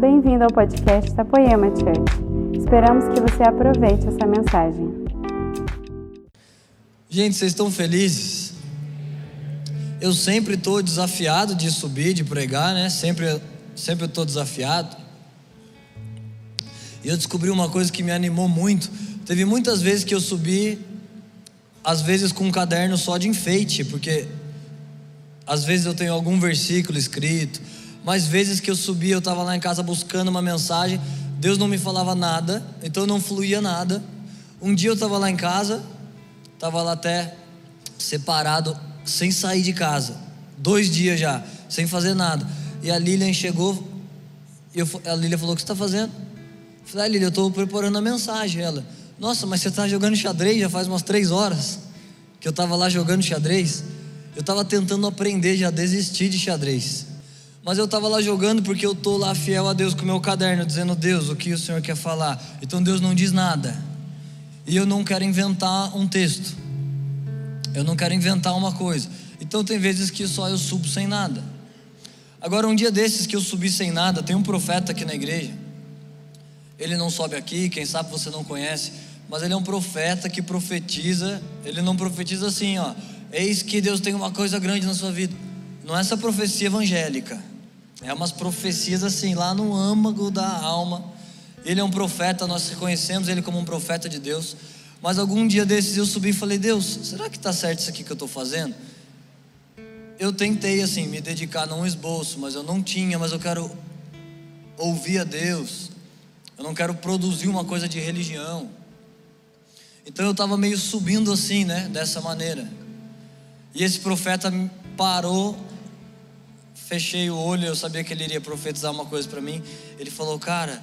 bem-vindo ao podcast da Poema Church. Esperamos que você aproveite essa mensagem. Gente, vocês estão felizes? Eu sempre estou desafiado de subir, de pregar, né? Sempre, sempre estou desafiado. E eu descobri uma coisa que me animou muito. Teve muitas vezes que eu subi, às vezes com um caderno só de enfeite, porque às vezes eu tenho algum versículo escrito, mas vezes que eu subi, eu estava lá em casa buscando uma mensagem, Deus não me falava nada, então não fluía nada. Um dia eu estava lá em casa, estava lá até separado, sem sair de casa, dois dias já, sem fazer nada. E a Lilian chegou, eu, a Lilian falou: O que você está fazendo? Eu falei: ah, Lilian, eu estou preparando a mensagem. Ela: Nossa, mas você está jogando xadrez já faz umas três horas que eu estava lá jogando xadrez. Eu estava tentando aprender, já desisti de xadrez. Mas eu estava lá jogando porque eu estou lá fiel a Deus com o meu caderno, dizendo: Deus, o que o Senhor quer falar? Então Deus não diz nada. E eu não quero inventar um texto. Eu não quero inventar uma coisa. Então tem vezes que só eu subo sem nada. Agora, um dia desses que eu subi sem nada, tem um profeta aqui na igreja. Ele não sobe aqui, quem sabe você não conhece, mas ele é um profeta que profetiza. Ele não profetiza assim, ó. Eis que Deus tem uma coisa grande na sua vida. Não é essa profecia evangélica. É umas profecias assim, lá no âmago da alma. Ele é um profeta, nós reconhecemos ele como um profeta de Deus. Mas algum dia desses eu subi e falei: Deus, será que está certo isso aqui que eu estou fazendo? Eu tentei assim, me dedicar num esboço, mas eu não tinha, mas eu quero ouvir a Deus. Eu não quero produzir uma coisa de religião. Então eu estava meio subindo assim, né? Dessa maneira. E esse profeta parou fechei o olho, eu sabia que ele iria profetizar uma coisa para mim. Ele falou: Cara,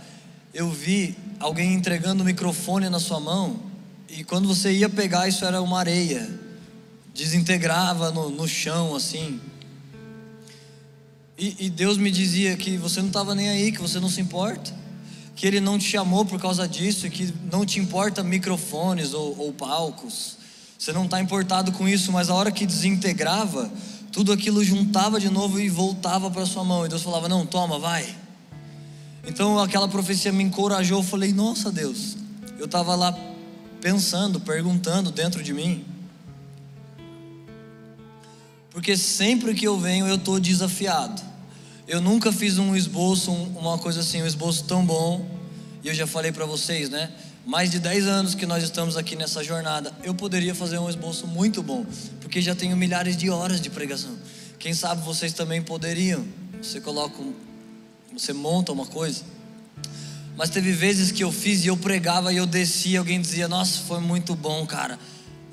eu vi alguém entregando o microfone na sua mão, e quando você ia pegar, isso era uma areia, desintegrava no, no chão assim. E, e Deus me dizia que você não estava nem aí, que você não se importa, que Ele não te chamou por causa disso, que não te importa microfones ou, ou palcos, você não está importado com isso, mas a hora que desintegrava, tudo aquilo juntava de novo e voltava para sua mão. E Deus falava: Não, toma, vai. Então aquela profecia me encorajou. Eu falei: Nossa Deus, eu estava lá pensando, perguntando dentro de mim. Porque sempre que eu venho eu estou desafiado. Eu nunca fiz um esboço, uma coisa assim, um esboço tão bom. E eu já falei para vocês, né? mais de 10 anos que nós estamos aqui nessa jornada, eu poderia fazer um esboço muito bom, porque já tenho milhares de horas de pregação. Quem sabe vocês também poderiam. Você coloca, você monta uma coisa. Mas teve vezes que eu fiz e eu pregava e eu descia, alguém dizia: "Nossa, foi muito bom, cara".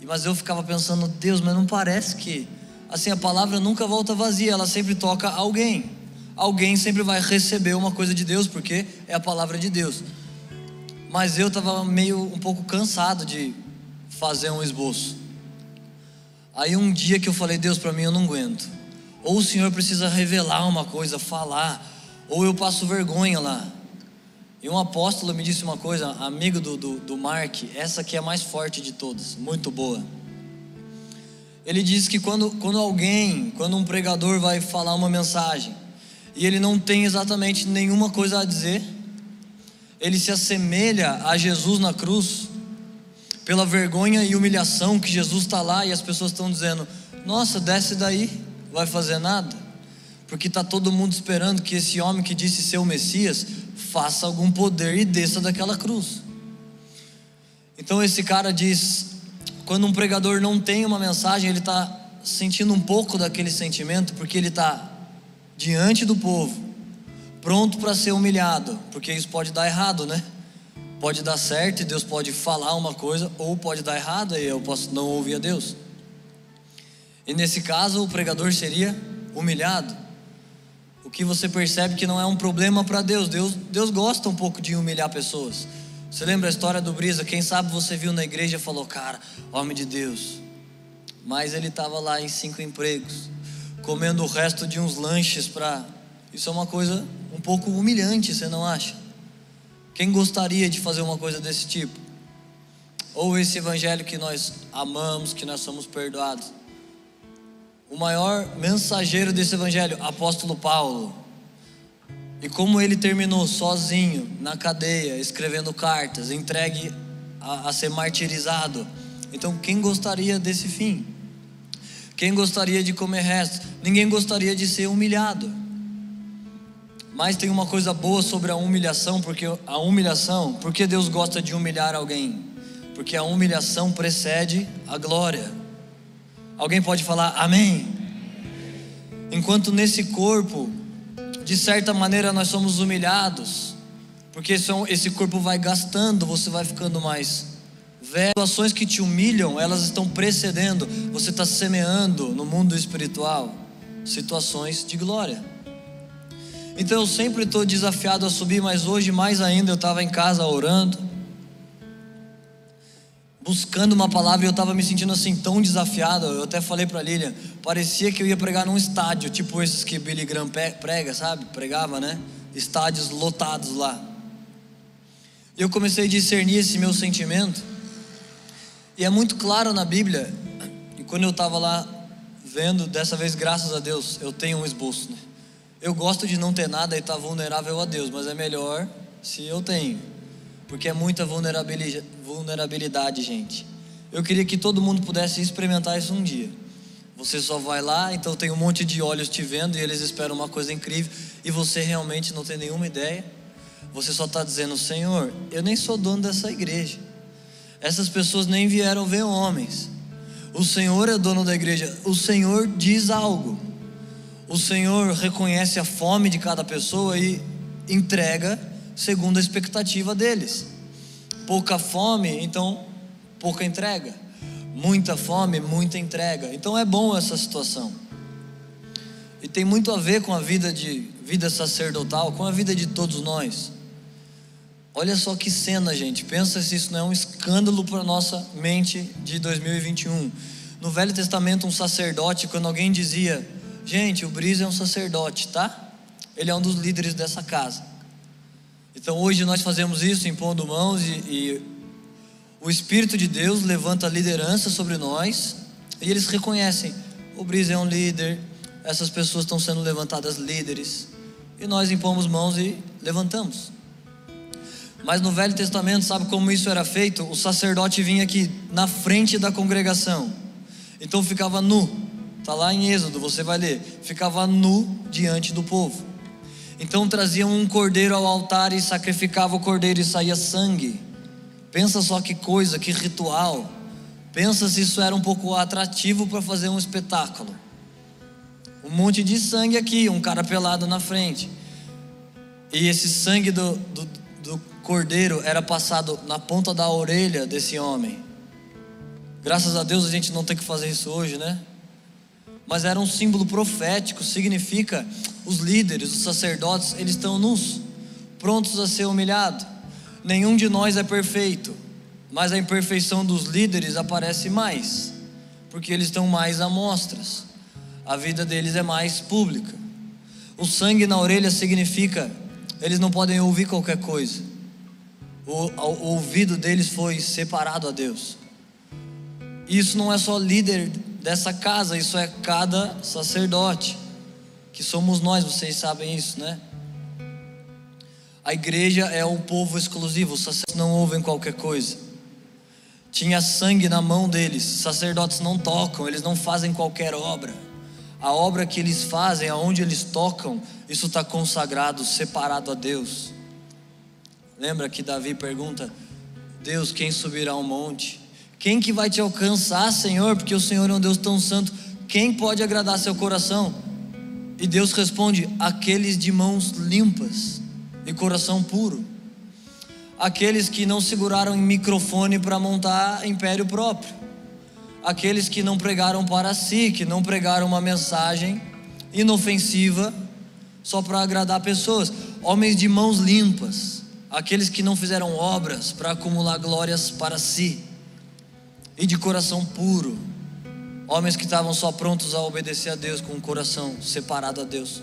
Mas eu ficava pensando: "Deus, mas não parece que assim a palavra nunca volta vazia, ela sempre toca alguém. Alguém sempre vai receber uma coisa de Deus, porque é a palavra de Deus mas eu estava meio um pouco cansado de fazer um esboço. Aí um dia que eu falei, Deus, para mim eu não aguento. Ou o Senhor precisa revelar uma coisa, falar, ou eu passo vergonha lá. E um apóstolo me disse uma coisa, amigo do, do, do Mark, essa aqui é a mais forte de todas, muito boa. Ele disse que quando, quando alguém, quando um pregador vai falar uma mensagem, e ele não tem exatamente nenhuma coisa a dizer, ele se assemelha a Jesus na cruz, pela vergonha e humilhação que Jesus está lá e as pessoas estão dizendo: Nossa, desce daí, vai fazer nada, porque está todo mundo esperando que esse homem que disse ser o Messias faça algum poder e desça daquela cruz. Então esse cara diz: quando um pregador não tem uma mensagem, ele está sentindo um pouco daquele sentimento, porque ele está diante do povo pronto para ser humilhado, porque isso pode dar errado, né? Pode dar certo e Deus pode falar uma coisa, ou pode dar errado e eu posso não ouvir a Deus. E nesse caso, o pregador seria humilhado. O que você percebe que não é um problema para Deus. Deus. Deus gosta um pouco de humilhar pessoas. Você lembra a história do Brisa? Quem sabe você viu na igreja e falou, cara, homem de Deus. Mas ele estava lá em cinco empregos, comendo o resto de uns lanches para. Isso é uma coisa um pouco humilhante, você não acha? Quem gostaria de fazer uma coisa desse tipo? Ou esse evangelho que nós amamos, que nós somos perdoados? O maior mensageiro desse evangelho, apóstolo Paulo. E como ele terminou sozinho, na cadeia, escrevendo cartas, entregue a, a ser martirizado. Então, quem gostaria desse fim? Quem gostaria de comer resto? Ninguém gostaria de ser humilhado. Mas tem uma coisa boa sobre a humilhação, porque a humilhação, porque Deus gosta de humilhar alguém? Porque a humilhação precede a glória. Alguém pode falar amém? Enquanto nesse corpo, de certa maneira, nós somos humilhados, porque esse corpo vai gastando, você vai ficando mais velho. Situações que te humilham, elas estão precedendo, você está semeando no mundo espiritual situações de glória. Então eu sempre estou desafiado a subir, mas hoje mais ainda eu estava em casa orando, buscando uma palavra e eu estava me sentindo assim tão desafiado. Eu até falei para Lilian, parecia que eu ia pregar num estádio, tipo esses que Billy Graham prega, sabe? Pregava, né? Estádios lotados lá. E eu comecei a discernir esse meu sentimento. E é muito claro na Bíblia. E quando eu estava lá vendo, dessa vez, graças a Deus, eu tenho um esboço. Né? Eu gosto de não ter nada e estar tá vulnerável a Deus, mas é melhor se eu tenho, porque é muita vulnerabilidade, vulnerabilidade, gente. Eu queria que todo mundo pudesse experimentar isso um dia. Você só vai lá, então tem um monte de olhos te vendo e eles esperam uma coisa incrível e você realmente não tem nenhuma ideia. Você só está dizendo, Senhor, eu nem sou dono dessa igreja. Essas pessoas nem vieram ver homens. O Senhor é dono da igreja. O Senhor diz algo. O Senhor reconhece a fome de cada pessoa e entrega segundo a expectativa deles. Pouca fome, então pouca entrega. Muita fome, muita entrega. Então é bom essa situação. E tem muito a ver com a vida de vida sacerdotal, com a vida de todos nós. Olha só que cena, gente. Pensa se isso não é um escândalo para nossa mente de 2021. No Velho Testamento, um sacerdote, quando alguém dizia, gente, o Brisa é um sacerdote, tá? Ele é um dos líderes dessa casa. Então hoje nós fazemos isso impondo mãos e, e o Espírito de Deus levanta a liderança sobre nós e eles reconhecem: o Brisa é um líder, essas pessoas estão sendo levantadas líderes. E nós impomos mãos e levantamos. Mas no Velho Testamento, sabe como isso era feito? O sacerdote vinha aqui na frente da congregação. Então ficava nu. Está lá em Êxodo, você vai ler. Ficava nu diante do povo. Então traziam um cordeiro ao altar e sacrificava o cordeiro e saía sangue. Pensa só que coisa, que ritual. Pensa se isso era um pouco atrativo para fazer um espetáculo. Um monte de sangue aqui, um cara pelado na frente. E esse sangue do, do, do cordeiro era passado na ponta da orelha desse homem. Graças a Deus a gente não tem que fazer isso hoje, né? Mas era um símbolo profético, significa os líderes, os sacerdotes, eles estão nus, prontos a ser humilhados. Nenhum de nós é perfeito, mas a imperfeição dos líderes aparece mais, porque eles estão mais à mostras. A vida deles é mais pública. O sangue na orelha significa eles não podem ouvir qualquer coisa o, o ouvido deles foi separado a Deus. Isso não é só líder dessa casa, isso é cada sacerdote, que somos nós, vocês sabem isso, né? A igreja é o povo exclusivo, os sacerdotes não ouvem qualquer coisa. Tinha sangue na mão deles, sacerdotes não tocam, eles não fazem qualquer obra. A obra que eles fazem, aonde eles tocam, isso está consagrado, separado a Deus. Lembra que Davi pergunta: Deus, quem subirá ao monte? Quem que vai te alcançar, Senhor? Porque o Senhor é um Deus tão santo. Quem pode agradar seu coração? E Deus responde: aqueles de mãos limpas e coração puro. Aqueles que não seguraram em microfone para montar império próprio. Aqueles que não pregaram para si, que não pregaram uma mensagem inofensiva só para agradar pessoas. Homens de mãos limpas aqueles que não fizeram obras para acumular glórias para si, e de coração puro, homens que estavam só prontos a obedecer a Deus com o coração separado a Deus.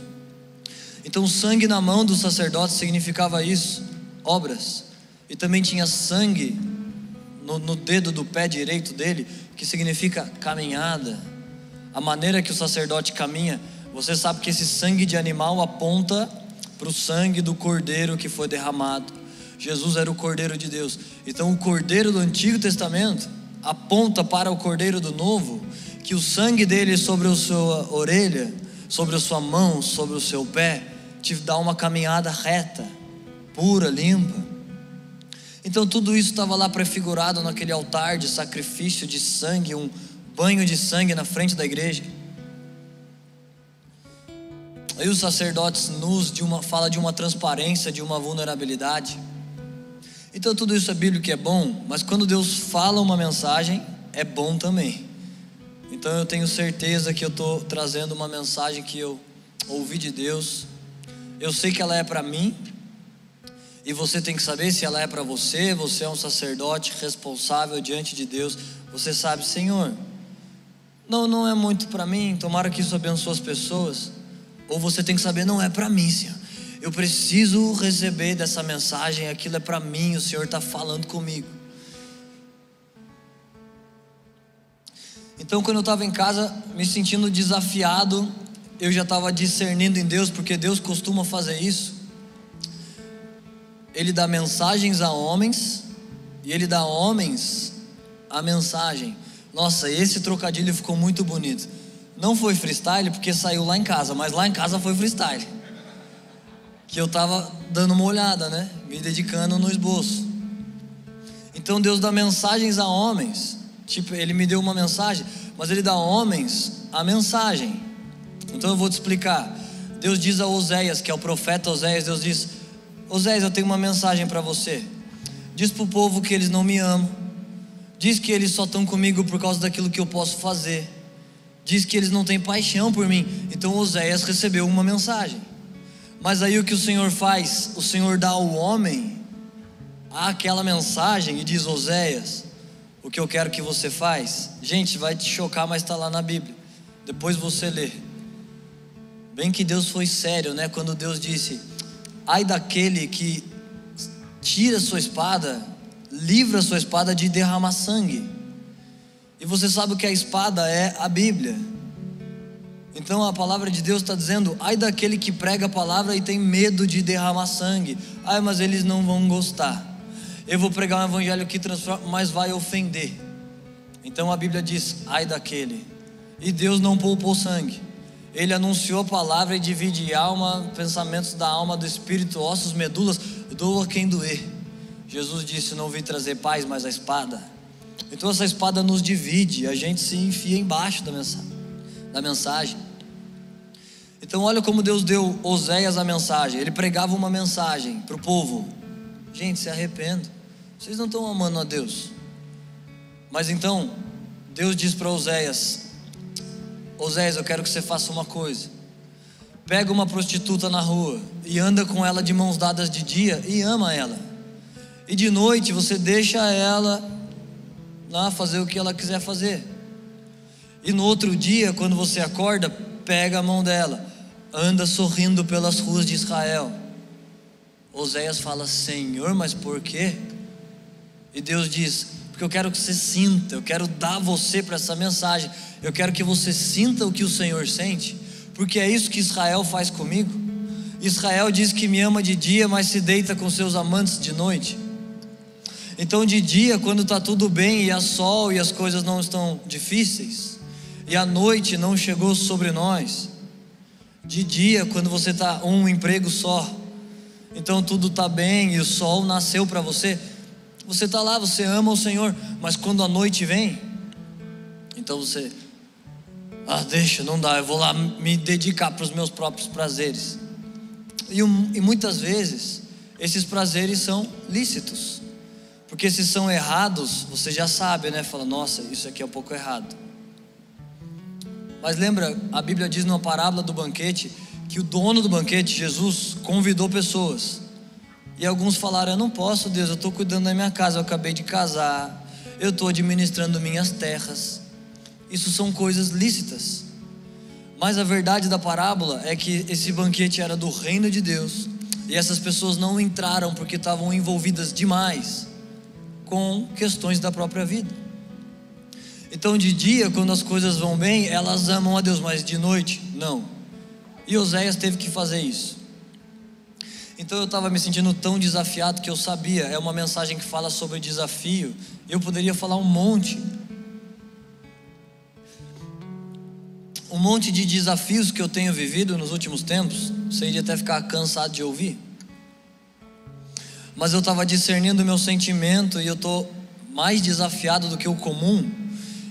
Então, sangue na mão do sacerdote significava isso, obras, e também tinha sangue no, no dedo do pé direito dele, que significa caminhada, a maneira que o sacerdote caminha. Você sabe que esse sangue de animal aponta para o sangue do cordeiro que foi derramado. Jesus era o cordeiro de Deus. Então, o cordeiro do Antigo Testamento aponta para o cordeiro do Novo, que o sangue dele sobre a sua orelha, sobre a sua mão, sobre o seu pé, te dá uma caminhada reta, pura, limpa. Então tudo isso estava lá prefigurado naquele altar de sacrifício de sangue, um banho de sangue na frente da igreja. Aí os sacerdotes nus de uma fala de uma transparência, de uma vulnerabilidade. Então tudo isso é bíblico e é bom, mas quando Deus fala uma mensagem, é bom também. Então eu tenho certeza que eu estou trazendo uma mensagem que eu ouvi de Deus. Eu sei que ela é para mim, e você tem que saber se ela é para você. Você é um sacerdote responsável diante de Deus. Você sabe, Senhor, não, não é muito para mim. Tomara que isso abençoe as pessoas. Ou você tem que saber, não é para mim, Senhor. Eu preciso receber dessa mensagem, aquilo é para mim, o Senhor está falando comigo. Então, quando eu estava em casa, me sentindo desafiado, eu já estava discernindo em Deus, porque Deus costuma fazer isso. Ele dá mensagens a homens, e ele dá homens a mensagem. Nossa, esse trocadilho ficou muito bonito. Não foi freestyle porque saiu lá em casa, mas lá em casa foi freestyle que eu estava dando uma olhada, né? Me dedicando no esboço. Então Deus dá mensagens a homens. Tipo, ele me deu uma mensagem, mas ele dá a homens a mensagem. Então eu vou te explicar. Deus diz a Oséias, que é o profeta Oséias, Deus diz: Oséias, eu tenho uma mensagem para você. Diz para o povo que eles não me amam. Diz que eles só estão comigo por causa daquilo que eu posso fazer. Diz que eles não têm paixão por mim. Então Oséias recebeu uma mensagem. Mas aí o que o Senhor faz? O Senhor dá ao homem aquela mensagem e diz: Oséias, o que eu quero que você faz. Gente, vai te chocar, mas está lá na Bíblia. Depois você lê. Bem que Deus foi sério, né? Quando Deus disse: Ai daquele que tira sua espada, livra sua espada de derramar sangue. E você sabe o que a espada é a Bíblia. Então a palavra de Deus está dizendo: ai daquele que prega a palavra e tem medo de derramar sangue. Ai, mas eles não vão gostar. Eu vou pregar um evangelho que transforma, mas vai ofender. Então a Bíblia diz: ai daquele. E Deus não poupou sangue. Ele anunciou a palavra e divide alma, pensamentos da alma, do espírito, ossos, medulas, doa quem doer. Jesus disse: Não vim trazer paz, mas a espada. Então essa espada nos divide, a gente se enfia embaixo da mensagem da mensagem. Então, olha como Deus deu Oséias a mensagem. Ele pregava uma mensagem para o povo: Gente, se arrependa. Vocês não estão amando a Deus. Mas então, Deus diz para Oséias: Oséias, eu quero que você faça uma coisa. Pega uma prostituta na rua e anda com ela de mãos dadas de dia e ama ela. E de noite você deixa ela lá fazer o que ela quiser fazer. E no outro dia, quando você acorda, pega a mão dela, anda sorrindo pelas ruas de Israel. Oséias fala: Senhor, mas por quê? E Deus diz: Porque eu quero que você sinta, eu quero dar você para essa mensagem, eu quero que você sinta o que o Senhor sente, porque é isso que Israel faz comigo. Israel diz que me ama de dia, mas se deita com seus amantes de noite. Então, de dia, quando está tudo bem e há sol e as coisas não estão difíceis, e a noite não chegou sobre nós. De dia, quando você está um emprego só, então tudo está bem e o sol nasceu para você, você está lá, você ama o Senhor, mas quando a noite vem, então você, ah, deixa, não dá, eu vou lá me dedicar para os meus próprios prazeres. E, e muitas vezes, esses prazeres são lícitos, porque se são errados, você já sabe, né? Fala, nossa, isso aqui é um pouco errado. Mas lembra, a Bíblia diz numa parábola do banquete que o dono do banquete, Jesus, convidou pessoas. E alguns falaram: Eu não posso, Deus, eu estou cuidando da minha casa, eu acabei de casar, eu estou administrando minhas terras. Isso são coisas lícitas. Mas a verdade da parábola é que esse banquete era do reino de Deus e essas pessoas não entraram porque estavam envolvidas demais com questões da própria vida. Então, de dia, quando as coisas vão bem, elas amam a Deus, mas de noite, não. E Oséias teve que fazer isso. Então eu estava me sentindo tão desafiado que eu sabia, é uma mensagem que fala sobre desafio. Eu poderia falar um monte. Um monte de desafios que eu tenho vivido nos últimos tempos. Você iria até ficar cansado de ouvir. Mas eu estava discernindo o meu sentimento e eu estou mais desafiado do que o comum.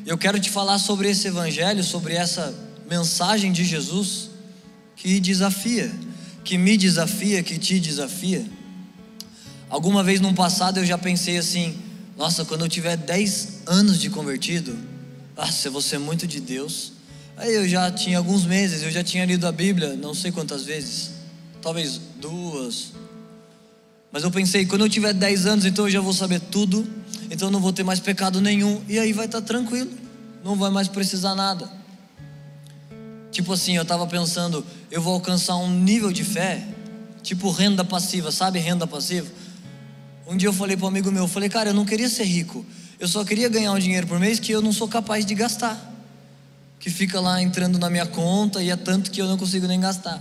Eu quero te falar sobre esse evangelho, sobre essa mensagem de Jesus que desafia que me desafia, que te desafia. Alguma vez no passado eu já pensei assim: nossa, quando eu tiver 10 anos de convertido, nossa, eu vou ser muito de Deus. Aí eu já tinha alguns meses, eu já tinha lido a Bíblia, não sei quantas vezes, talvez duas. Mas eu pensei, quando eu tiver 10 anos, então eu já vou saber tudo, então eu não vou ter mais pecado nenhum, e aí vai estar tranquilo, não vai mais precisar nada. Tipo assim, eu estava pensando, eu vou alcançar um nível de fé, tipo renda passiva, sabe renda passiva? Um dia eu falei para um amigo meu, eu falei, cara, eu não queria ser rico, eu só queria ganhar um dinheiro por mês que eu não sou capaz de gastar, que fica lá entrando na minha conta e é tanto que eu não consigo nem gastar.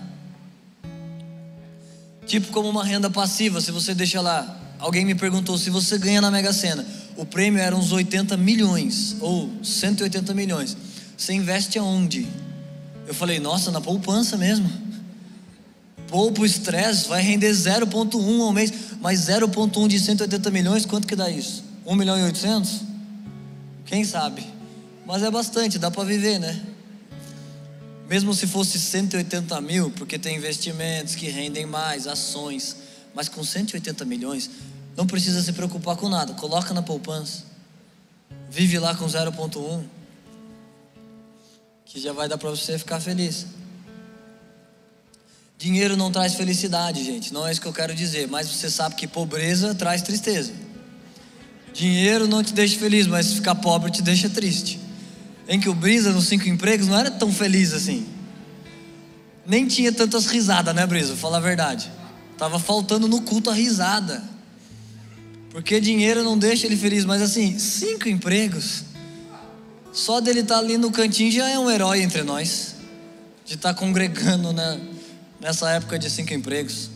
Tipo como uma renda passiva, se você deixa lá, alguém me perguntou se você ganha na Mega Sena, o prêmio era uns 80 milhões ou 180 milhões. Você investe aonde? Eu falei, nossa, na poupança mesmo. Poupa o estresse, vai render 0,1 ao mês, mas 0,1 de 180 milhões, quanto que dá isso? 1 milhão e 800? Quem sabe? Mas é bastante, dá para viver, né? Mesmo se fosse 180 mil, porque tem investimentos que rendem mais, ações, mas com 180 milhões, não precisa se preocupar com nada, coloca na poupança, vive lá com 0,1 que já vai dar para você ficar feliz. Dinheiro não traz felicidade, gente, não é isso que eu quero dizer, mas você sabe que pobreza traz tristeza. Dinheiro não te deixa feliz, mas ficar pobre te deixa triste. Em que o Brisa nos cinco empregos não era tão feliz assim. Nem tinha tantas risadas, né, Brisa? Fala a verdade. Tava faltando no culto a risada. Porque dinheiro não deixa ele feliz, mas assim, cinco empregos só dele estar tá ali no cantinho já é um herói entre nós. De estar tá congregando né, nessa época de cinco empregos.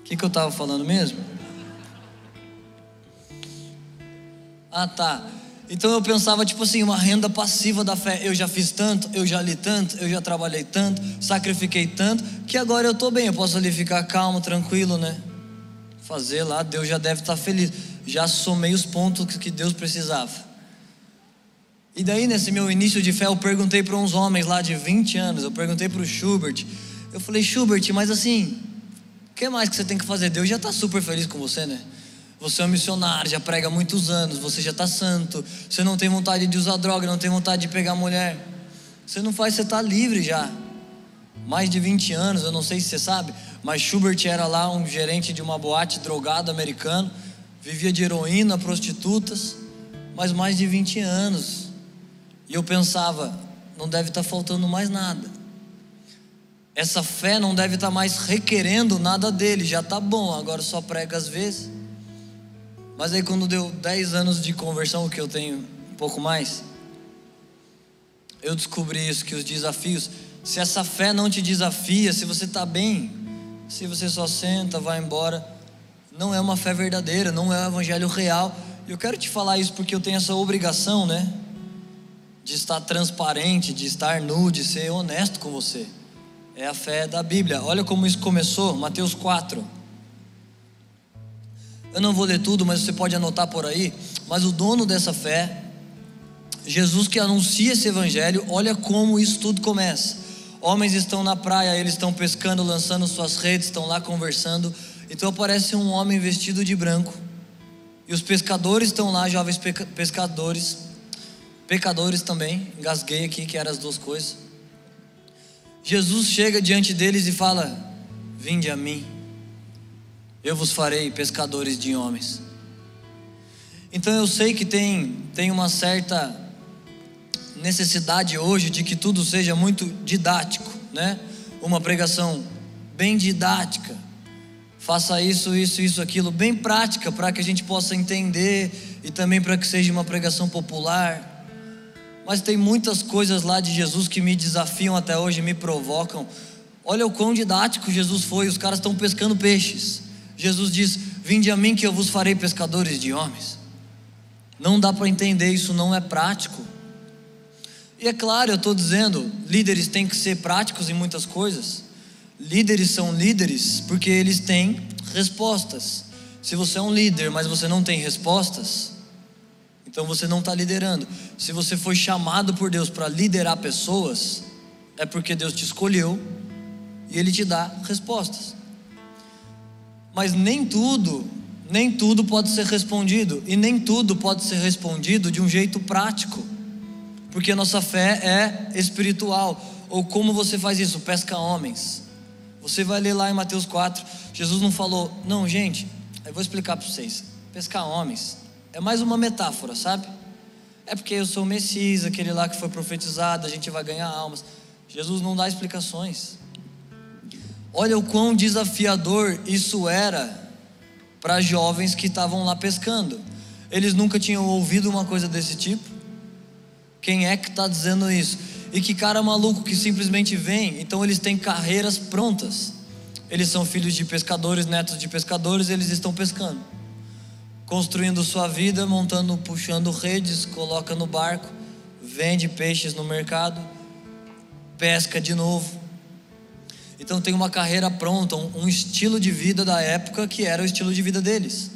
O que, que eu estava falando mesmo? Ah, tá. Então eu pensava, tipo assim, uma renda passiva da fé. Eu já fiz tanto, eu já li tanto, eu já trabalhei tanto, sacrifiquei tanto, que agora eu estou bem, eu posso ali ficar calmo, tranquilo, né? Fazer lá, Deus já deve estar feliz já somei os pontos que Deus precisava. E daí, nesse meu início de fé, eu perguntei para uns homens lá de 20 anos, eu perguntei para o Schubert, eu falei, Schubert, mas assim, o que mais que você tem que fazer? Deus já está super feliz com você, né? Você é um missionário, já prega há muitos anos, você já está santo, você não tem vontade de usar droga, não tem vontade de pegar mulher. Você não faz, você está livre já. Mais de 20 anos, eu não sei se você sabe, mas Schubert era lá um gerente de uma boate drogado americano vivia de heroína, prostitutas, mas mais de 20 anos. E eu pensava, não deve estar tá faltando mais nada. Essa fé não deve estar tá mais requerendo nada dele, já está bom, agora só prega às vezes. Mas aí quando deu 10 anos de conversão, que eu tenho um pouco mais, eu descobri isso, que os desafios, se essa fé não te desafia, se você está bem, se você só senta, vai embora, não é uma fé verdadeira, não é o evangelho real. E eu quero te falar isso porque eu tenho essa obrigação, né? De estar transparente, de estar nu, de ser honesto com você. É a fé da Bíblia. Olha como isso começou, Mateus 4. Eu não vou ler tudo, mas você pode anotar por aí. Mas o dono dessa fé, Jesus que anuncia esse evangelho, olha como isso tudo começa. Homens estão na praia, eles estão pescando, lançando suas redes, estão lá conversando. Então aparece um homem vestido de branco. E os pescadores estão lá, jovens pescadores, pecadores também. Engasguei aqui que eram as duas coisas. Jesus chega diante deles e fala: Vinde a mim, eu vos farei pescadores de homens. Então eu sei que tem, tem uma certa necessidade hoje de que tudo seja muito didático, né? Uma pregação bem didática faça isso, isso, isso, aquilo, bem prática para que a gente possa entender e também para que seja uma pregação popular. Mas tem muitas coisas lá de Jesus que me desafiam até hoje, me provocam. Olha o quão didático Jesus foi. Os caras estão pescando peixes. Jesus diz: Vinde a mim que eu vos farei pescadores de homens. Não dá para entender, isso não é prático. E é claro, eu estou dizendo, líderes têm que ser práticos em muitas coisas. Líderes são líderes porque eles têm respostas. Se você é um líder, mas você não tem respostas, então você não está liderando. Se você foi chamado por Deus para liderar pessoas, é porque Deus te escolheu e Ele te dá respostas. Mas nem tudo, nem tudo pode ser respondido, e nem tudo pode ser respondido de um jeito prático porque a nossa fé é espiritual. Ou como você faz isso? Pesca homens. Você vai ler lá em Mateus 4. Jesus não falou, não, gente, eu vou explicar para vocês. Pescar homens é mais uma metáfora, sabe? É porque eu sou o Messias, aquele lá que foi profetizado, a gente vai ganhar almas. Jesus não dá explicações. Olha o quão desafiador isso era para jovens que estavam lá pescando. Eles nunca tinham ouvido uma coisa desse tipo. Quem é que está dizendo isso? E que cara maluco que simplesmente vem. Então eles têm carreiras prontas. Eles são filhos de pescadores, netos de pescadores, eles estão pescando. Construindo sua vida, montando, puxando redes, coloca no barco, vende peixes no mercado, pesca de novo. Então tem uma carreira pronta, um, estilo de vida da época que era o estilo de vida deles.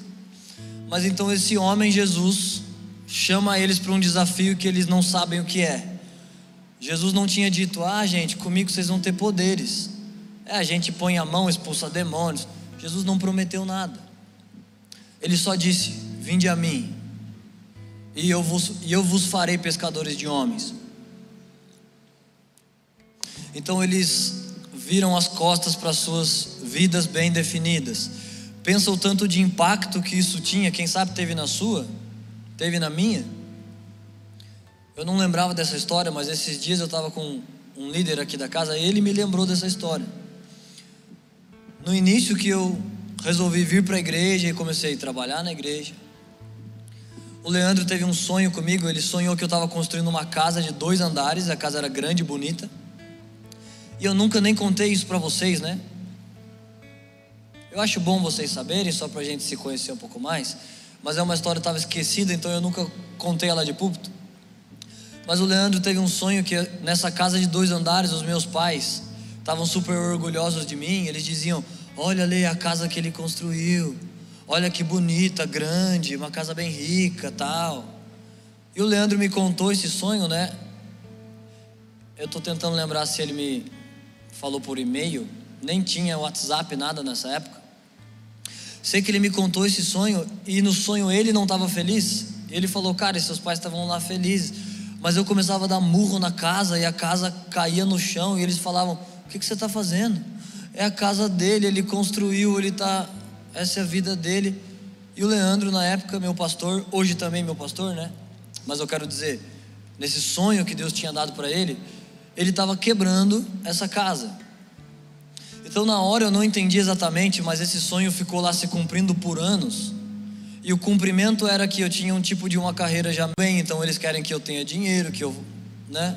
Mas então esse homem Jesus chama eles para um desafio que eles não sabem o que é. Jesus não tinha dito: Ah, gente, comigo vocês vão ter poderes. É, a gente põe a mão, expulsa demônios. Jesus não prometeu nada. Ele só disse: Vinde a mim, e eu vos, e eu vos farei pescadores de homens. Então eles viram as costas para suas vidas bem definidas. Pensa o tanto de impacto que isso tinha, quem sabe teve na sua teve na minha. Eu não lembrava dessa história, mas esses dias eu estava com um líder aqui da casa, ele me lembrou dessa história. No início que eu resolvi vir para a igreja e comecei a trabalhar na igreja. O Leandro teve um sonho comigo, ele sonhou que eu estava construindo uma casa de dois andares, a casa era grande e bonita. E eu nunca nem contei isso para vocês, né? Eu acho bom vocês saberem, só para a gente se conhecer um pouco mais mas é uma história que estava esquecida, então eu nunca contei ela de púlpito. Mas o Leandro teve um sonho que nessa casa de dois andares, os meus pais estavam super orgulhosos de mim. Eles diziam: Olha ali a casa que ele construiu, olha que bonita, grande, uma casa bem rica, tal. E o Leandro me contou esse sonho, né? Eu estou tentando lembrar se ele me falou por e-mail, nem tinha WhatsApp, nada nessa época. Sei que ele me contou esse sonho e no sonho ele não estava feliz. Ele falou, cara, seus pais estavam lá felizes. Mas eu começava a dar murro na casa e a casa caía no chão e eles falavam: O que, que você está fazendo? É a casa dele, ele construiu, ele está. Essa é a vida dele. E o Leandro, na época, meu pastor, hoje também meu pastor, né? Mas eu quero dizer, nesse sonho que Deus tinha dado para ele, ele estava quebrando essa casa. Então, na hora eu não entendi exatamente, mas esse sonho ficou lá se cumprindo por anos. E o cumprimento era que eu tinha um tipo de uma carreira já bem, então eles querem que eu tenha dinheiro, que eu, né?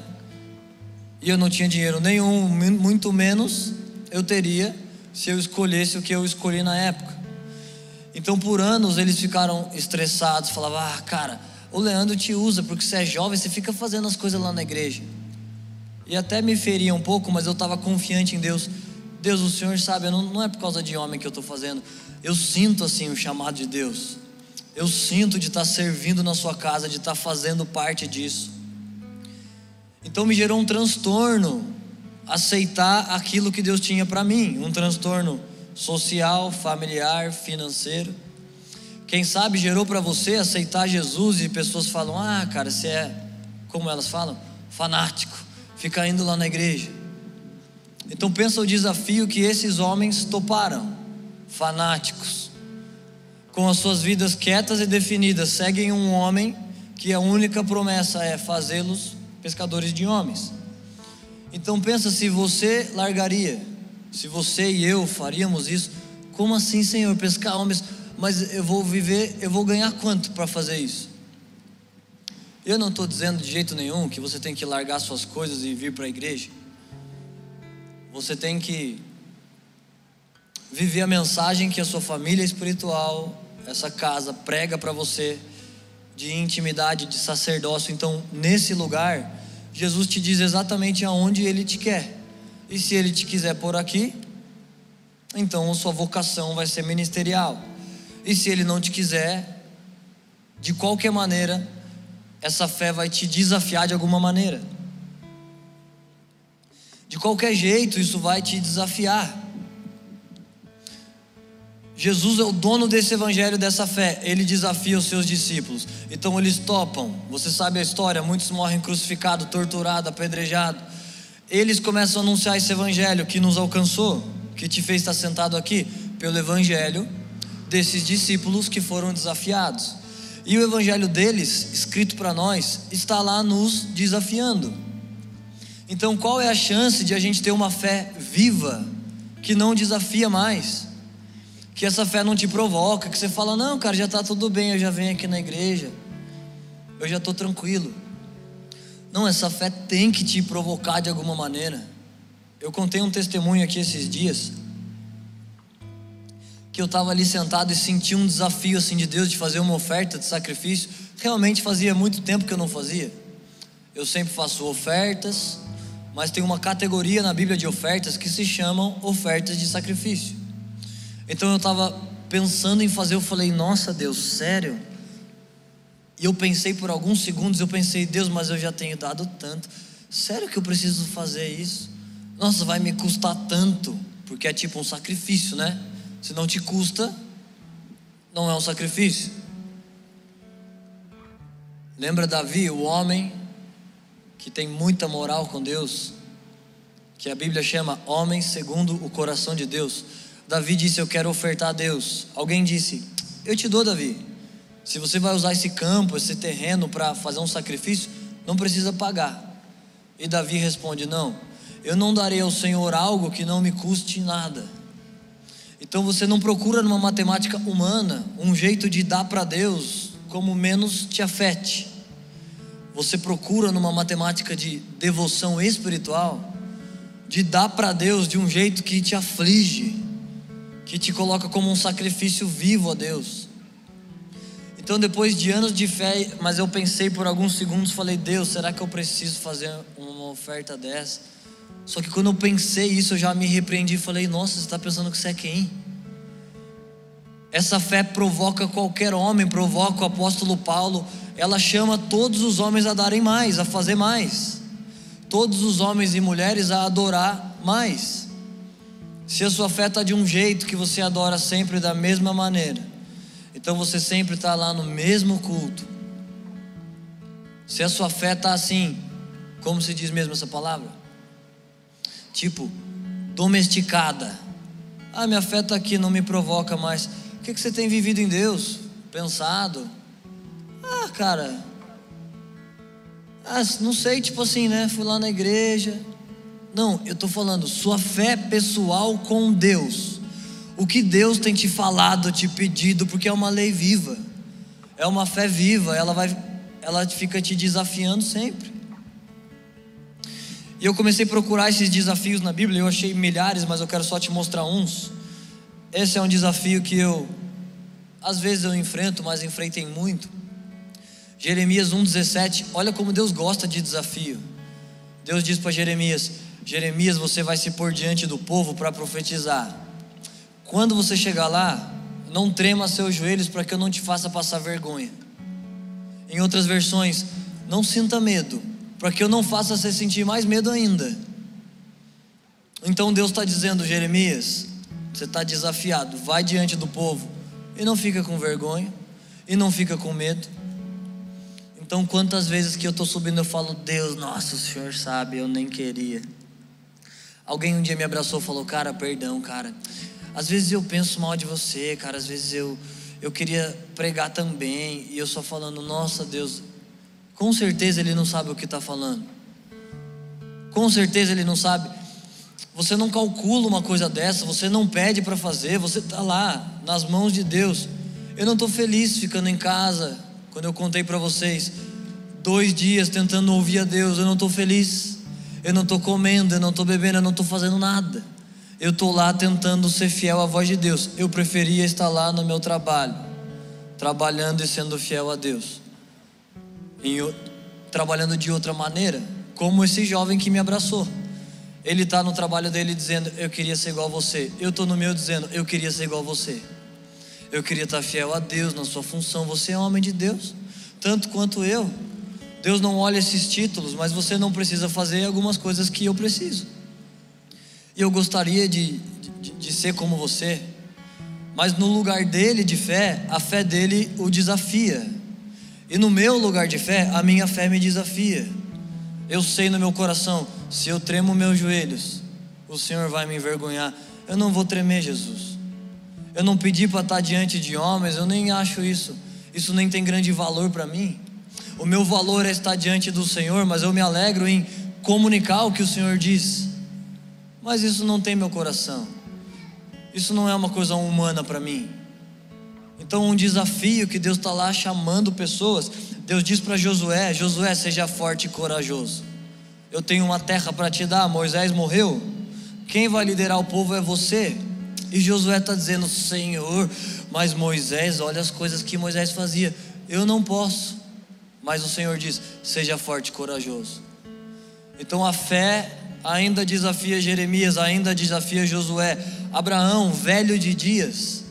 E eu não tinha dinheiro nenhum, muito menos eu teria se eu escolhesse o que eu escolhi na época. Então, por anos eles ficaram estressados, falavam: "Ah, cara, o Leandro te usa porque você é jovem, você fica fazendo as coisas lá na igreja". E até me feria um pouco, mas eu estava confiante em Deus. Deus, o Senhor sabe, não, não é por causa de homem que eu estou fazendo. Eu sinto assim o chamado de Deus. Eu sinto de estar tá servindo na sua casa, de estar tá fazendo parte disso. Então me gerou um transtorno aceitar aquilo que Deus tinha para mim, um transtorno social, familiar, financeiro. Quem sabe gerou para você aceitar Jesus e pessoas falam: "Ah, cara, você é como elas falam, fanático, fica indo lá na igreja". Então pensa o desafio que esses homens toparam, fanáticos, com as suas vidas quietas e definidas, seguem um homem que a única promessa é fazê-los pescadores de homens. Então pensa se você largaria, se você e eu faríamos isso, como assim, Senhor, pescar homens? Mas eu vou viver, eu vou ganhar quanto para fazer isso? Eu não estou dizendo de jeito nenhum que você tem que largar suas coisas e vir para a igreja. Você tem que viver a mensagem que a sua família espiritual, essa casa prega para você de intimidade, de sacerdócio. Então, nesse lugar, Jesus te diz exatamente aonde ele te quer. E se ele te quiser por aqui, então sua vocação vai ser ministerial. E se ele não te quiser, de qualquer maneira, essa fé vai te desafiar de alguma maneira. De qualquer jeito, isso vai te desafiar. Jesus é o dono desse evangelho, dessa fé. Ele desafia os seus discípulos. Então eles topam. Você sabe a história: muitos morrem crucificados, torturados, apedrejados. Eles começam a anunciar esse evangelho que nos alcançou, que te fez estar sentado aqui, pelo evangelho desses discípulos que foram desafiados. E o evangelho deles, escrito para nós, está lá nos desafiando. Então, qual é a chance de a gente ter uma fé viva que não desafia mais? que essa fé não te provoca, que você fala, não, cara, já está tudo bem, eu já venho aqui na igreja, eu já estou tranquilo. Não, essa fé tem que te provocar de alguma maneira. Eu contei um testemunho aqui esses dias, que eu estava ali sentado e senti um desafio assim de Deus de fazer uma oferta de sacrifício. Realmente fazia muito tempo que eu não fazia. Eu sempre faço ofertas, mas tem uma categoria na Bíblia de ofertas que se chamam ofertas de sacrifício. Então eu estava pensando em fazer, eu falei, nossa Deus, sério? E eu pensei por alguns segundos, eu pensei, Deus, mas eu já tenho dado tanto. Sério que eu preciso fazer isso? Nossa, vai me custar tanto, porque é tipo um sacrifício, né? Se não te custa, não é um sacrifício. Lembra Davi, o homem que tem muita moral com Deus, que a Bíblia chama homem segundo o coração de Deus. Davi disse: Eu quero ofertar a Deus. Alguém disse: Eu te dou, Davi. Se você vai usar esse campo, esse terreno para fazer um sacrifício, não precisa pagar. E Davi responde: Não, eu não darei ao Senhor algo que não me custe nada. Então você não procura numa matemática humana um jeito de dar para Deus como menos te afete. Você procura numa matemática de devoção espiritual de dar para Deus de um jeito que te aflige que te coloca como um sacrifício vivo a Deus. Então, depois de anos de fé, mas eu pensei por alguns segundos, falei: Deus, será que eu preciso fazer uma oferta dessa? Só que quando eu pensei isso, eu já me repreendi e falei: Nossa, você está pensando que você é quem? Essa fé provoca qualquer homem, provoca o apóstolo Paulo. Ela chama todos os homens a darem mais, a fazer mais. Todos os homens e mulheres a adorar mais. Se a sua fé está de um jeito que você adora sempre da mesma maneira, então você sempre está lá no mesmo culto. Se a sua fé está assim, como se diz mesmo essa palavra? Tipo, domesticada. Ah, minha fé está aqui, não me provoca mais. O que, que você tem vivido em Deus? Pensado? Ah, cara. Ah, não sei, tipo assim, né? Fui lá na igreja, não, eu estou falando sua fé pessoal com Deus. O que Deus tem te falado, te pedido, porque é uma lei viva. É uma fé viva, ela vai ela fica te desafiando sempre. E eu comecei a procurar esses desafios na Bíblia, eu achei milhares, mas eu quero só te mostrar uns. Esse é um desafio que eu às vezes eu enfrento, mas enfrentei muito. Jeremias 1:17, olha como Deus gosta de desafio. Deus diz para Jeremias: Jeremias, você vai se pôr diante do povo para profetizar. Quando você chegar lá, não trema seus joelhos para que eu não te faça passar vergonha. Em outras versões, não sinta medo, para que eu não faça você sentir mais medo ainda. Então Deus está dizendo, Jeremias, você está desafiado, vai diante do povo e não fica com vergonha e não fica com medo. Então, quantas vezes que eu estou subindo, eu falo, Deus, nossa, o Senhor sabe, eu nem queria. Alguém um dia me abraçou e falou: Cara, perdão, cara. Às vezes eu penso mal de você, cara. Às vezes eu, eu queria pregar também. E eu só falando: Nossa, Deus. Com certeza ele não sabe o que está falando. Com certeza ele não sabe. Você não calcula uma coisa dessa. Você não pede para fazer. Você está lá, nas mãos de Deus. Eu não estou feliz ficando em casa. Quando eu contei para vocês, dois dias tentando ouvir a Deus, eu não estou feliz. Eu não estou comendo, eu não estou bebendo, eu não estou fazendo nada. Eu estou lá tentando ser fiel à voz de Deus. Eu preferia estar lá no meu trabalho, trabalhando e sendo fiel a Deus, em, trabalhando de outra maneira, como esse jovem que me abraçou. Ele está no trabalho dele dizendo: Eu queria ser igual a você. Eu estou no meu dizendo: Eu queria ser igual a você. Eu queria estar fiel a Deus na sua função. Você é homem de Deus, tanto quanto eu. Deus não olha esses títulos, mas você não precisa fazer algumas coisas que eu preciso. E eu gostaria de, de, de ser como você, mas no lugar dele de fé, a fé dele o desafia. E no meu lugar de fé, a minha fé me desafia. Eu sei no meu coração, se eu tremo meus joelhos, o Senhor vai me envergonhar. Eu não vou tremer, Jesus. Eu não pedi para estar diante de homens, eu nem acho isso. Isso nem tem grande valor para mim. O meu valor é estar diante do Senhor, mas eu me alegro em comunicar o que o Senhor diz. Mas isso não tem meu coração. Isso não é uma coisa humana para mim. Então, um desafio que Deus está lá chamando pessoas. Deus diz para Josué: Josué, seja forte e corajoso. Eu tenho uma terra para te dar. Moisés morreu. Quem vai liderar o povo é você. E Josué está dizendo: Senhor, mas Moisés, olha as coisas que Moisés fazia. Eu não posso. Mas o Senhor diz: seja forte e corajoso. Então a fé ainda desafia Jeremias, ainda desafia Josué. Abraão, velho de dias.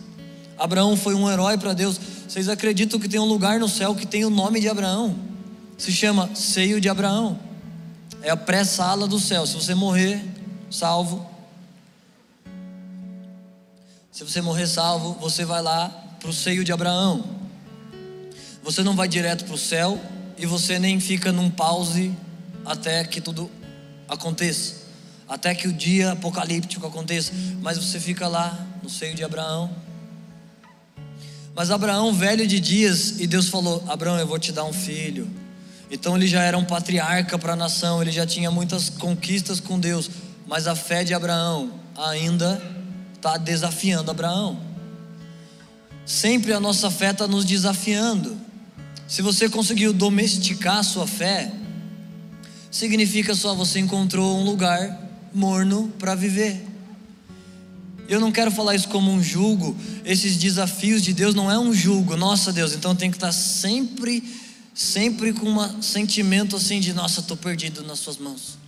Abraão foi um herói para Deus. Vocês acreditam que tem um lugar no céu que tem o nome de Abraão? Se chama Seio de Abraão. É a pré-sala do céu. Se você morrer salvo, se você morrer salvo, você vai lá para o seio de Abraão. Você não vai direto para o céu e você nem fica num pause até que tudo aconteça, até que o dia apocalíptico aconteça, mas você fica lá no seio de Abraão. Mas Abraão, velho de dias, e Deus falou: Abraão, eu vou te dar um filho. Então ele já era um patriarca para a nação, ele já tinha muitas conquistas com Deus, mas a fé de Abraão ainda está desafiando Abraão. Sempre a nossa fé está nos desafiando. Se você conseguiu domesticar a sua fé, significa só você encontrou um lugar morno para viver. Eu não quero falar isso como um julgo, esses desafios de Deus não é um julgo, nossa Deus, então tem que estar sempre, sempre com um sentimento assim de, nossa, estou perdido nas suas mãos.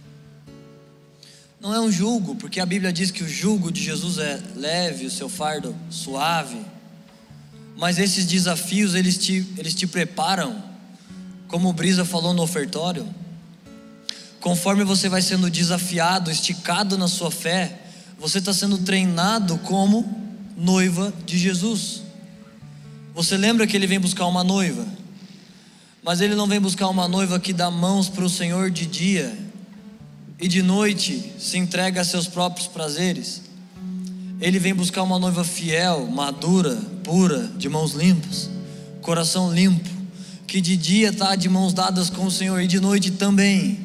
Não é um julgo, porque a Bíblia diz que o julgo de Jesus é leve, o seu fardo suave. Mas esses desafios, eles te, eles te preparam, como o Brisa falou no ofertório. Conforme você vai sendo desafiado, esticado na sua fé, você está sendo treinado como noiva de Jesus. Você lembra que ele vem buscar uma noiva, mas ele não vem buscar uma noiva que dá mãos para o Senhor de dia e de noite se entrega a seus próprios prazeres. Ele vem buscar uma noiva fiel, madura, pura, de mãos limpas, coração limpo, que de dia está de mãos dadas com o Senhor e de noite também.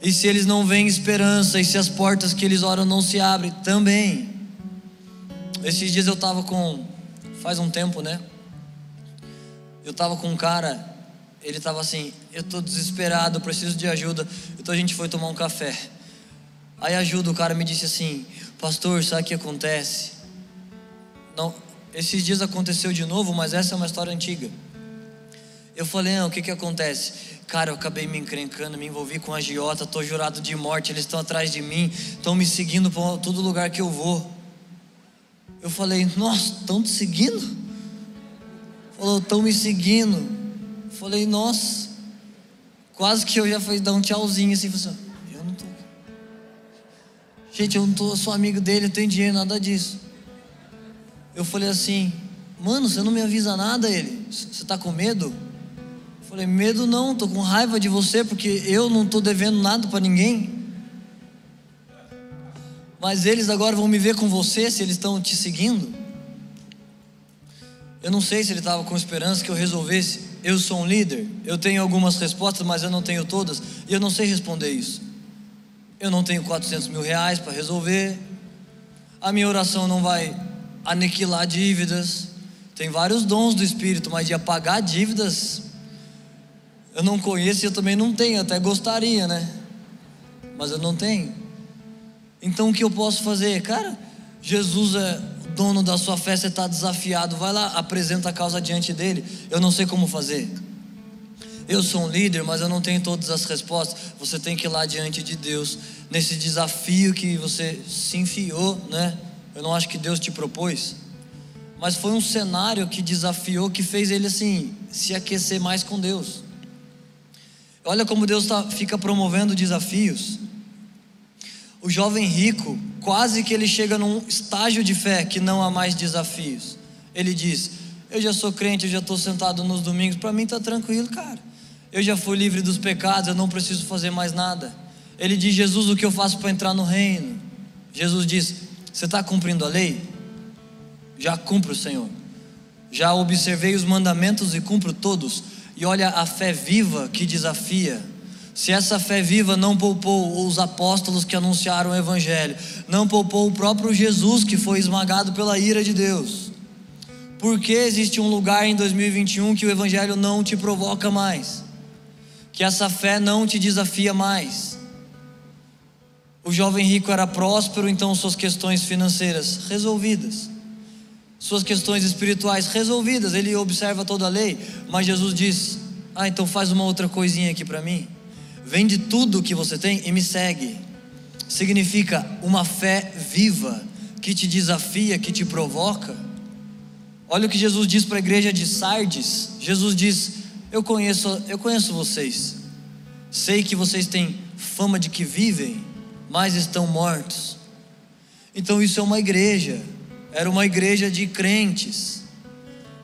E se eles não veem esperança, e se as portas que eles oram não se abrem, também. Esses dias eu estava com, faz um tempo, né? Eu estava com um cara, ele estava assim: Eu estou desesperado, preciso de ajuda. Então a gente foi tomar um café. Aí ajuda, o cara me disse assim: Pastor, sabe o que acontece? Não, esses dias aconteceu de novo, mas essa é uma história antiga. Eu falei, não, o que que acontece? Cara, eu acabei me encrencando, me envolvi com a agiota, estou jurado de morte, eles estão atrás de mim, estão me seguindo para todo lugar que eu vou. Eu falei, nossa, estão te seguindo? Falou, estão me seguindo. Eu falei, nossa, quase que eu já fui dar um tchauzinho assim, falei, assim, Gente, eu não tô, sou amigo dele, não tenho dinheiro, nada disso. Eu falei assim, mano, você não me avisa nada ele. Você está com medo? Falei, medo não, tô com raiva de você porque eu não tô devendo nada para ninguém. Mas eles agora vão me ver com você se eles estão te seguindo. Eu não sei se ele estava com esperança que eu resolvesse. Eu sou um líder, eu tenho algumas respostas, mas eu não tenho todas, e eu não sei responder isso. Eu não tenho 400 mil reais para resolver. A minha oração não vai aniquilar dívidas. Tem vários dons do Espírito, mas de apagar dívidas, eu não conheço e eu também não tenho, até gostaria, né? mas eu não tenho. Então o que eu posso fazer? Cara, Jesus é dono da sua fé, você está desafiado, vai lá, apresenta a causa diante dele. Eu não sei como fazer. Eu sou um líder, mas eu não tenho todas as respostas. Você tem que ir lá diante de Deus, nesse desafio que você se enfiou, né? Eu não acho que Deus te propôs, mas foi um cenário que desafiou, que fez ele assim, se aquecer mais com Deus. Olha como Deus tá, fica promovendo desafios. O jovem rico, quase que ele chega num estágio de fé que não há mais desafios. Ele diz: Eu já sou crente, eu já estou sentado nos domingos, para mim está tranquilo, cara. Eu já fui livre dos pecados, eu não preciso fazer mais nada. Ele diz: Jesus, o que eu faço para entrar no reino? Jesus diz: Você está cumprindo a lei? Já cumpro, Senhor. Já observei os mandamentos e cumpro todos. E olha a fé viva que desafia se essa fé viva não poupou os apóstolos que anunciaram o Evangelho, não poupou o próprio Jesus que foi esmagado pela ira de Deus, por que existe um lugar em 2021 que o Evangelho não te provoca mais? Que essa fé não te desafia mais? O jovem rico era próspero, então suas questões financeiras resolvidas, suas questões espirituais resolvidas, ele observa toda a lei, mas Jesus diz: Ah, então faz uma outra coisinha aqui para mim. Vende tudo o que você tem e me segue. Significa uma fé viva que te desafia, que te provoca. Olha o que Jesus diz para a igreja de Sardes. Jesus diz: "Eu conheço, eu conheço vocês. Sei que vocês têm fama de que vivem, mas estão mortos." Então isso é uma igreja. Era uma igreja de crentes.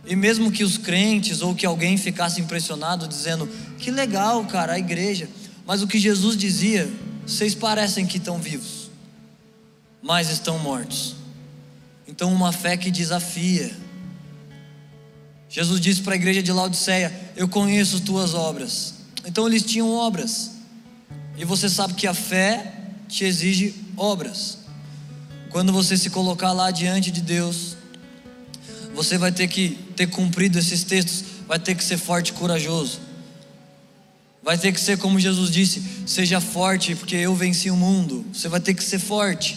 E mesmo que os crentes ou que alguém ficasse impressionado dizendo: "Que legal, cara, a igreja." Mas o que Jesus dizia, vocês parecem que estão vivos, mas estão mortos. Então, uma fé que desafia. Jesus disse para a igreja de Laodiceia: Eu conheço tuas obras. Então, eles tinham obras. E você sabe que a fé te exige obras. Quando você se colocar lá diante de Deus, você vai ter que ter cumprido esses textos, vai ter que ser forte e corajoso. Vai ter que ser como Jesus disse: seja forte, porque eu venci o mundo. Você vai ter que ser forte.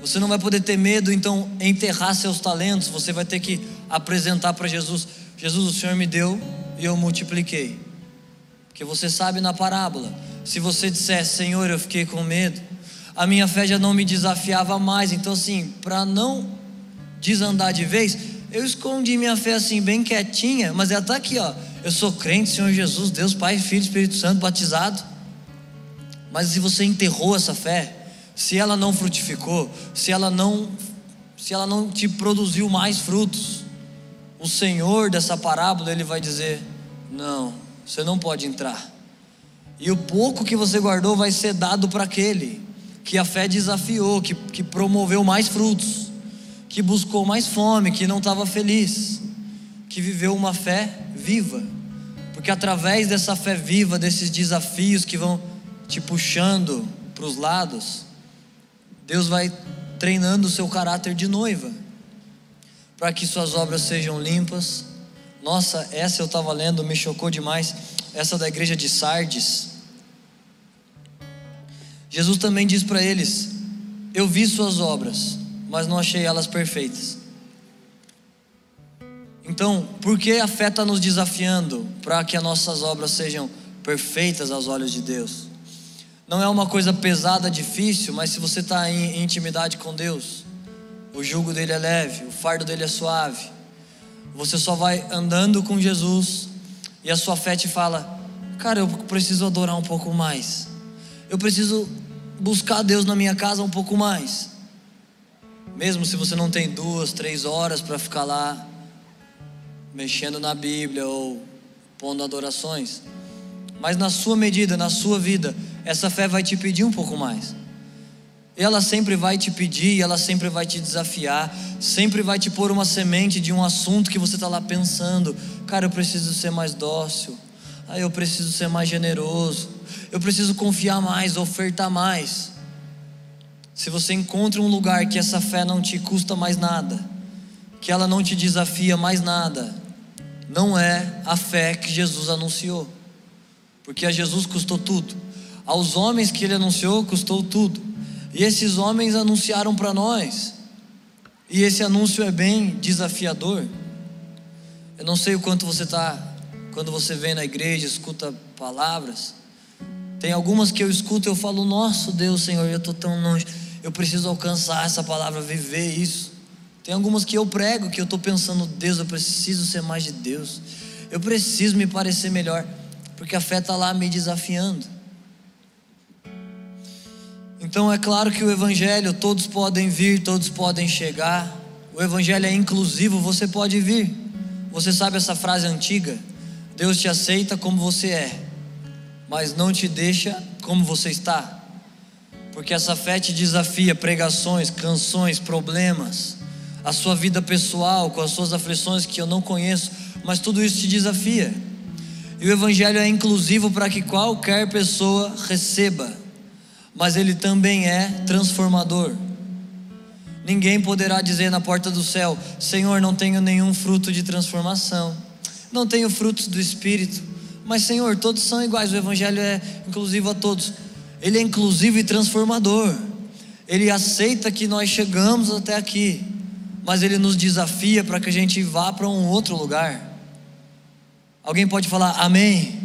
Você não vai poder ter medo, então, enterrar seus talentos. Você vai ter que apresentar para Jesus: Jesus, o Senhor me deu e eu multipliquei. Porque você sabe na parábola: se você disser, Senhor, eu fiquei com medo, a minha fé já não me desafiava mais. Então, assim, para não desandar de vez, eu escondi minha fé assim, bem quietinha, mas ela está aqui, ó eu sou crente, Senhor Jesus, Deus, Pai, Filho, Espírito Santo, batizado. Mas se você enterrou essa fé, se ela não frutificou, se ela não, se ela não te produziu mais frutos, o Senhor dessa parábola ele vai dizer: não, você não pode entrar. E o pouco que você guardou vai ser dado para aquele que a fé desafiou, que, que promoveu mais frutos, que buscou mais fome, que não estava feliz, que viveu uma fé viva, porque através dessa fé viva, desses desafios que vão te puxando para os lados, Deus vai treinando o seu caráter de noiva, para que suas obras sejam limpas. Nossa, essa eu estava lendo, me chocou demais. Essa da igreja de Sardes. Jesus também diz para eles: Eu vi suas obras, mas não achei elas perfeitas. Então, por que a fé está nos desafiando para que as nossas obras sejam perfeitas aos olhos de Deus? Não é uma coisa pesada, difícil, mas se você está em intimidade com Deus, o jugo dele é leve, o fardo dele é suave. Você só vai andando com Jesus e a sua fé te fala: Cara, eu preciso adorar um pouco mais. Eu preciso buscar Deus na minha casa um pouco mais. Mesmo se você não tem duas, três horas para ficar lá mexendo na Bíblia ou pondo adorações. Mas na sua medida, na sua vida, essa fé vai te pedir um pouco mais. Ela sempre vai te pedir, ela sempre vai te desafiar, sempre vai te pôr uma semente de um assunto que você está lá pensando. Cara, eu preciso ser mais dócil. Ah, eu preciso ser mais generoso. Eu preciso confiar mais, ofertar mais. Se você encontra um lugar que essa fé não te custa mais nada, que ela não te desafia mais nada, não é a fé que Jesus anunciou, porque a Jesus custou tudo. Aos homens que ele anunciou, custou tudo. E esses homens anunciaram para nós. E esse anúncio é bem desafiador. Eu não sei o quanto você está, quando você vem na igreja, escuta palavras. Tem algumas que eu escuto e eu falo, nosso Deus, Senhor, eu estou tão longe. Eu preciso alcançar essa palavra, viver isso. Tem algumas que eu prego que eu estou pensando, Deus, eu preciso ser mais de Deus. Eu preciso me parecer melhor, porque a fé está lá me desafiando. Então é claro que o Evangelho, todos podem vir, todos podem chegar. O Evangelho é inclusivo, você pode vir. Você sabe essa frase antiga? Deus te aceita como você é, mas não te deixa como você está. Porque essa fé te desafia pregações, canções, problemas, a sua vida pessoal, com as suas aflições que eu não conheço, mas tudo isso te desafia. E o Evangelho é inclusivo para que qualquer pessoa receba, mas ele também é transformador. Ninguém poderá dizer na porta do céu: Senhor, não tenho nenhum fruto de transformação, não tenho frutos do Espírito. Mas, Senhor, todos são iguais, o Evangelho é inclusivo a todos. Ele é inclusivo e transformador. Ele aceita que nós chegamos até aqui, mas ele nos desafia para que a gente vá para um outro lugar. Alguém pode falar amém?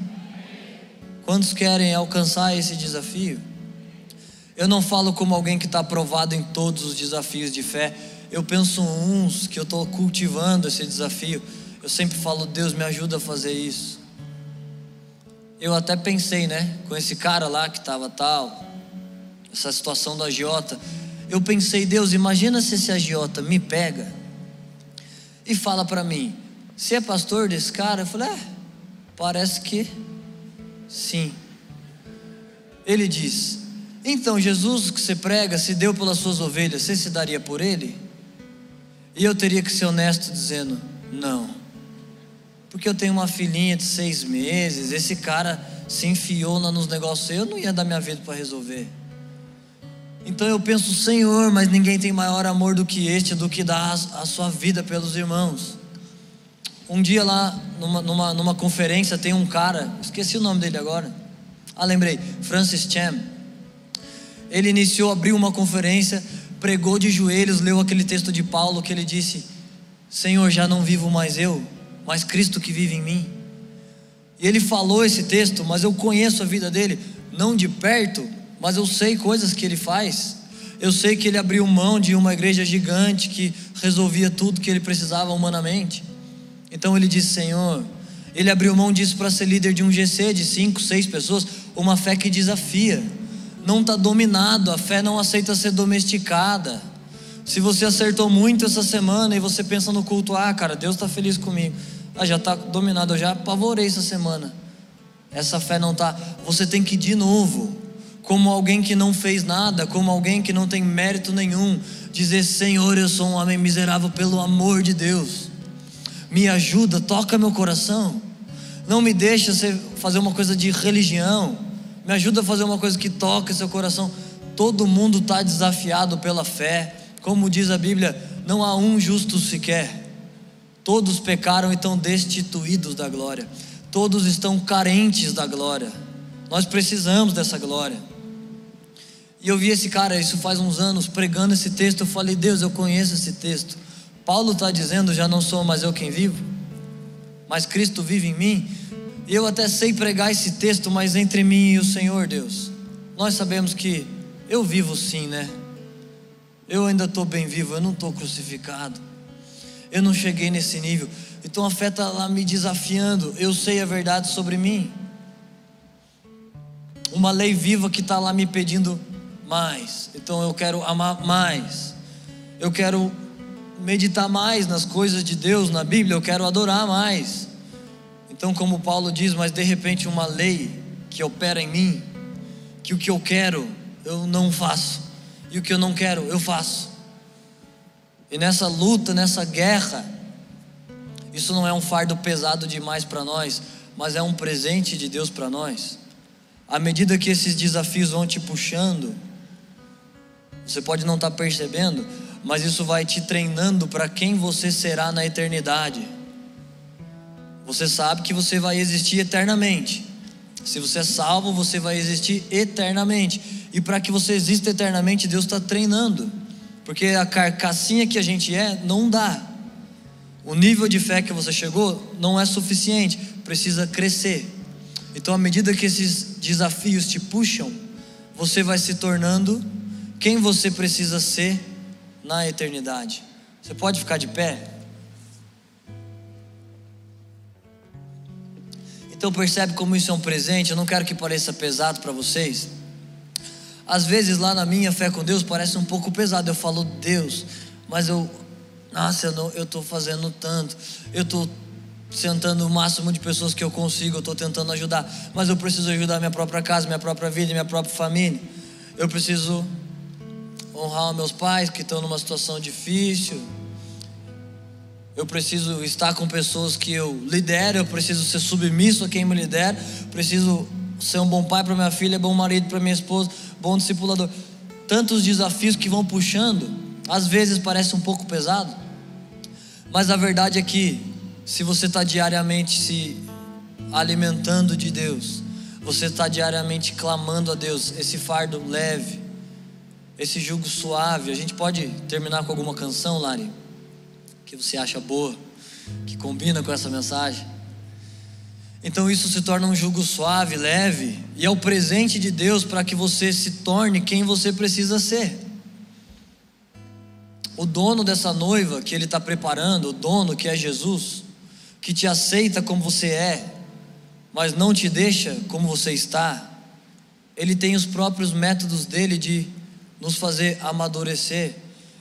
Quantos querem alcançar esse desafio? Eu não falo como alguém que está aprovado em todos os desafios de fé. Eu penso uns que eu estou cultivando esse desafio. Eu sempre falo, Deus me ajuda a fazer isso. Eu até pensei, né, com esse cara lá que estava tal, essa situação do agiota. Eu pensei, Deus, imagina se esse agiota me pega e fala para mim, você é pastor desse cara? Eu falei, é, parece que sim. Ele diz, então, Jesus que você prega, se deu pelas suas ovelhas, você se daria por ele? E eu teria que ser honesto dizendo: não. Porque eu tenho uma filhinha de seis meses, esse cara se enfiou nos negócios, eu não ia dar minha vida para resolver. Então eu penso, Senhor, mas ninguém tem maior amor do que este, do que dar a sua vida pelos irmãos. Um dia lá, numa, numa, numa conferência, tem um cara, esqueci o nome dele agora. Ah, lembrei, Francis Chan ele iniciou, abriu uma conferência, pregou de joelhos, leu aquele texto de Paulo que ele disse: Senhor, já não vivo mais eu, mas Cristo que vive em mim. E ele falou esse texto, mas eu conheço a vida dele, não de perto, mas eu sei coisas que ele faz. Eu sei que ele abriu mão de uma igreja gigante que resolvia tudo que ele precisava humanamente. Então ele disse: Senhor, ele abriu mão disso para ser líder de um GC de cinco, seis pessoas, uma fé que desafia não está dominado, a fé não aceita ser domesticada. Se você acertou muito essa semana e você pensa no culto, ah, cara, Deus está feliz comigo. Ah, já está dominado, eu já apavorei essa semana. Essa fé não está. Você tem que ir de novo, como alguém que não fez nada, como alguém que não tem mérito nenhum, dizer: Senhor, eu sou um homem miserável, pelo amor de Deus, me ajuda, toca meu coração. Não me deixa fazer uma coisa de religião. Me ajuda a fazer uma coisa que toque seu coração. Todo mundo está desafiado pela fé. Como diz a Bíblia, não há um justo sequer. Todos pecaram e estão destituídos da glória. Todos estão carentes da glória. Nós precisamos dessa glória. E eu vi esse cara, isso faz uns anos, pregando esse texto. Eu falei, Deus, eu conheço esse texto. Paulo está dizendo: já não sou mais eu quem vivo, mas Cristo vive em mim. Eu até sei pregar esse texto, mas entre mim e o Senhor, Deus, nós sabemos que eu vivo sim, né? Eu ainda estou bem vivo, eu não estou crucificado. Eu não cheguei nesse nível. Então a fé está lá me desafiando. Eu sei a verdade sobre mim. Uma lei viva que está lá me pedindo mais. Então eu quero amar mais. Eu quero meditar mais nas coisas de Deus, na Bíblia. Eu quero adorar mais. Então, como Paulo diz, mas de repente uma lei que opera em mim, que o que eu quero eu não faço, e o que eu não quero eu faço. E nessa luta, nessa guerra, isso não é um fardo pesado demais para nós, mas é um presente de Deus para nós. À medida que esses desafios vão te puxando, você pode não estar tá percebendo, mas isso vai te treinando para quem você será na eternidade. Você sabe que você vai existir eternamente. Se você é salvo, você vai existir eternamente. E para que você exista eternamente, Deus está treinando. Porque a carcassinha que a gente é não dá. O nível de fé que você chegou não é suficiente, precisa crescer. Então, à medida que esses desafios te puxam, você vai se tornando quem você precisa ser na eternidade. Você pode ficar de pé? Então percebe como isso é um presente. Eu não quero que pareça pesado para vocês. Às vezes lá na minha fé com Deus parece um pouco pesado. Eu falo Deus, mas eu, nossa, eu não, eu estou fazendo tanto. Eu estou sentando o máximo de pessoas que eu consigo. Eu estou tentando ajudar, mas eu preciso ajudar minha própria casa, minha própria vida, minha própria família. Eu preciso honrar meus pais que estão numa situação difícil. Eu preciso estar com pessoas que eu lidero, eu preciso ser submisso a quem me lidera, preciso ser um bom pai para minha filha, bom marido para minha esposa, bom discipulador. Tantos desafios que vão puxando, às vezes parece um pouco pesado, mas a verdade é que se você está diariamente se alimentando de Deus, você está diariamente clamando a Deus, esse fardo leve, esse jugo suave. A gente pode terminar com alguma canção, Lari? que você acha boa, que combina com essa mensagem. Então isso se torna um jugo suave, leve, e é o presente de Deus para que você se torne quem você precisa ser. O dono dessa noiva que ele está preparando, o dono que é Jesus, que te aceita como você é, mas não te deixa como você está, ele tem os próprios métodos dele de nos fazer amadurecer,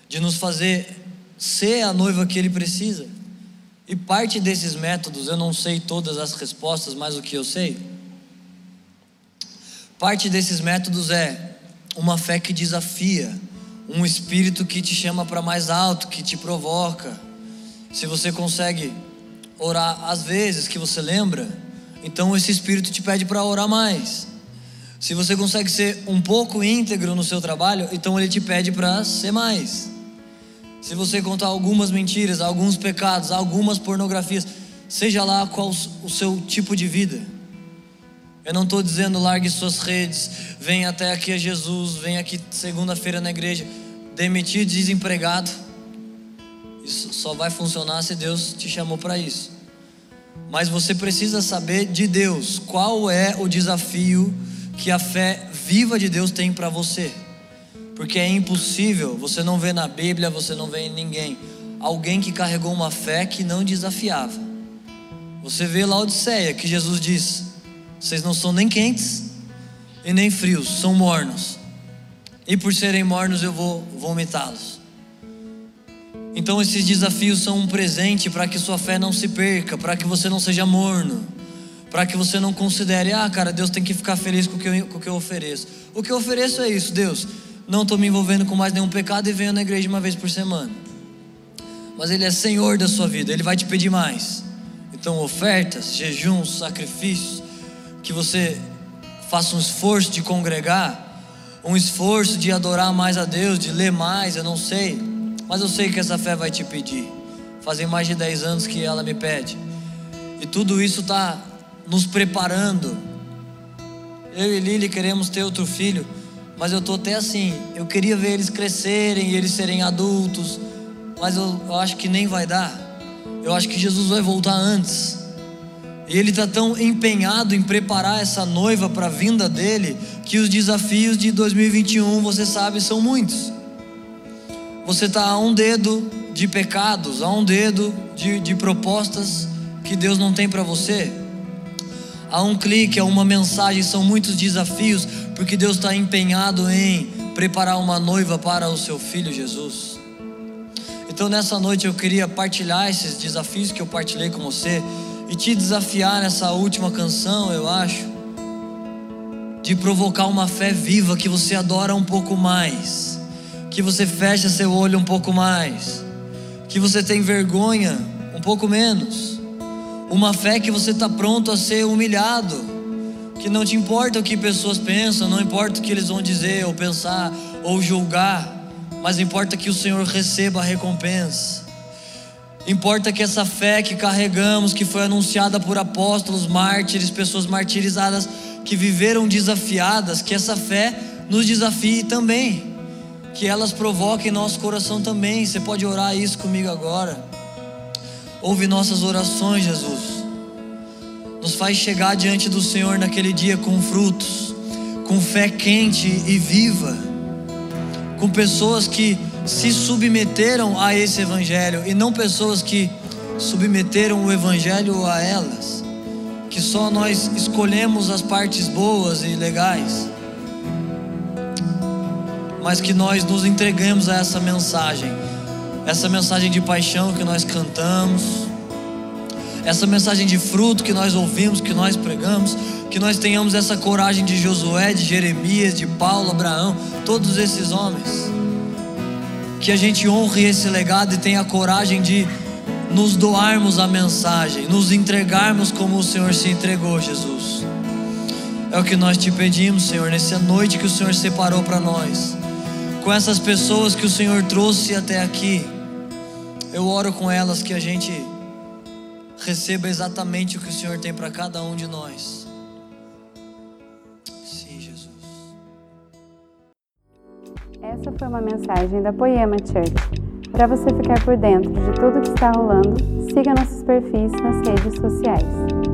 de nos fazer ser a noiva que ele precisa. E parte desses métodos, eu não sei todas as respostas, mas o que eu sei, parte desses métodos é uma fé que desafia, um espírito que te chama para mais alto, que te provoca. Se você consegue orar às vezes que você lembra, então esse espírito te pede para orar mais. Se você consegue ser um pouco íntegro no seu trabalho, então ele te pede para ser mais. Se você contar algumas mentiras, alguns pecados, algumas pornografias, seja lá qual o seu tipo de vida. Eu não estou dizendo largue suas redes, vem até aqui a Jesus, vem aqui segunda-feira na igreja, demitido, desempregado. Isso só vai funcionar se Deus te chamou para isso. Mas você precisa saber de Deus qual é o desafio que a fé viva de Deus tem para você. Porque é impossível, você não vê na Bíblia, você não vê em ninguém, alguém que carregou uma fé que não desafiava. Você vê lá Odisseia, que Jesus diz: vocês não são nem quentes e nem frios, são mornos. E por serem mornos eu vou vomitá-los. Então esses desafios são um presente para que sua fé não se perca, para que você não seja morno, para que você não considere, ah, cara, Deus tem que ficar feliz com o que eu, com o que eu ofereço. O que eu ofereço é isso, Deus não estou me envolvendo com mais nenhum pecado e venho na igreja uma vez por semana. Mas Ele é Senhor da sua vida, Ele vai te pedir mais. Então, ofertas, jejuns, sacrifícios, que você faça um esforço de congregar, um esforço de adorar mais a Deus, de ler mais, eu não sei, mas eu sei que essa fé vai te pedir. Fazem mais de 10 anos que ela me pede, e tudo isso está nos preparando. Eu e Lili queremos ter outro filho mas eu estou até assim. Eu queria ver eles crescerem e eles serem adultos, mas eu, eu acho que nem vai dar. Eu acho que Jesus vai voltar antes. E ele está tão empenhado em preparar essa noiva para a vinda dele, que os desafios de 2021, você sabe, são muitos. Você está a um dedo de pecados, a um dedo de, de propostas que Deus não tem para você. A um clique, a uma mensagem, são muitos desafios, porque Deus está empenhado em preparar uma noiva para o seu filho Jesus. Então nessa noite eu queria partilhar esses desafios que eu partilhei com você e te desafiar nessa última canção, eu acho, de provocar uma fé viva que você adora um pouco mais, que você fecha seu olho um pouco mais, que você tem vergonha um pouco menos, uma fé que você está pronto a ser humilhado que não te importa o que pessoas pensam, não importa o que eles vão dizer ou pensar ou julgar, mas importa que o Senhor receba a recompensa. Importa que essa fé que carregamos, que foi anunciada por apóstolos, mártires, pessoas martirizadas, que viveram desafiadas, que essa fé nos desafie também, que elas provoquem nosso coração também. Você pode orar isso comigo agora. Ouve nossas orações, Jesus. Nos faz chegar diante do Senhor naquele dia com frutos, com fé quente e viva, com pessoas que se submeteram a esse Evangelho e não pessoas que submeteram o Evangelho a elas, que só nós escolhemos as partes boas e legais, mas que nós nos entregamos a essa mensagem, essa mensagem de paixão que nós cantamos, essa mensagem de fruto que nós ouvimos, que nós pregamos, que nós tenhamos essa coragem de Josué, de Jeremias, de Paulo, Abraão, todos esses homens. Que a gente honre esse legado e tenha a coragem de nos doarmos a mensagem, nos entregarmos como o Senhor se entregou, Jesus. É o que nós te pedimos, Senhor, nessa noite que o Senhor separou para nós, com essas pessoas que o Senhor trouxe até aqui. Eu oro com elas que a gente receba exatamente o que o Senhor tem para cada um de nós. Sim, Jesus. Essa foi uma mensagem da Poema Church. Para você ficar por dentro de tudo que está rolando, siga nossos perfis nas redes sociais.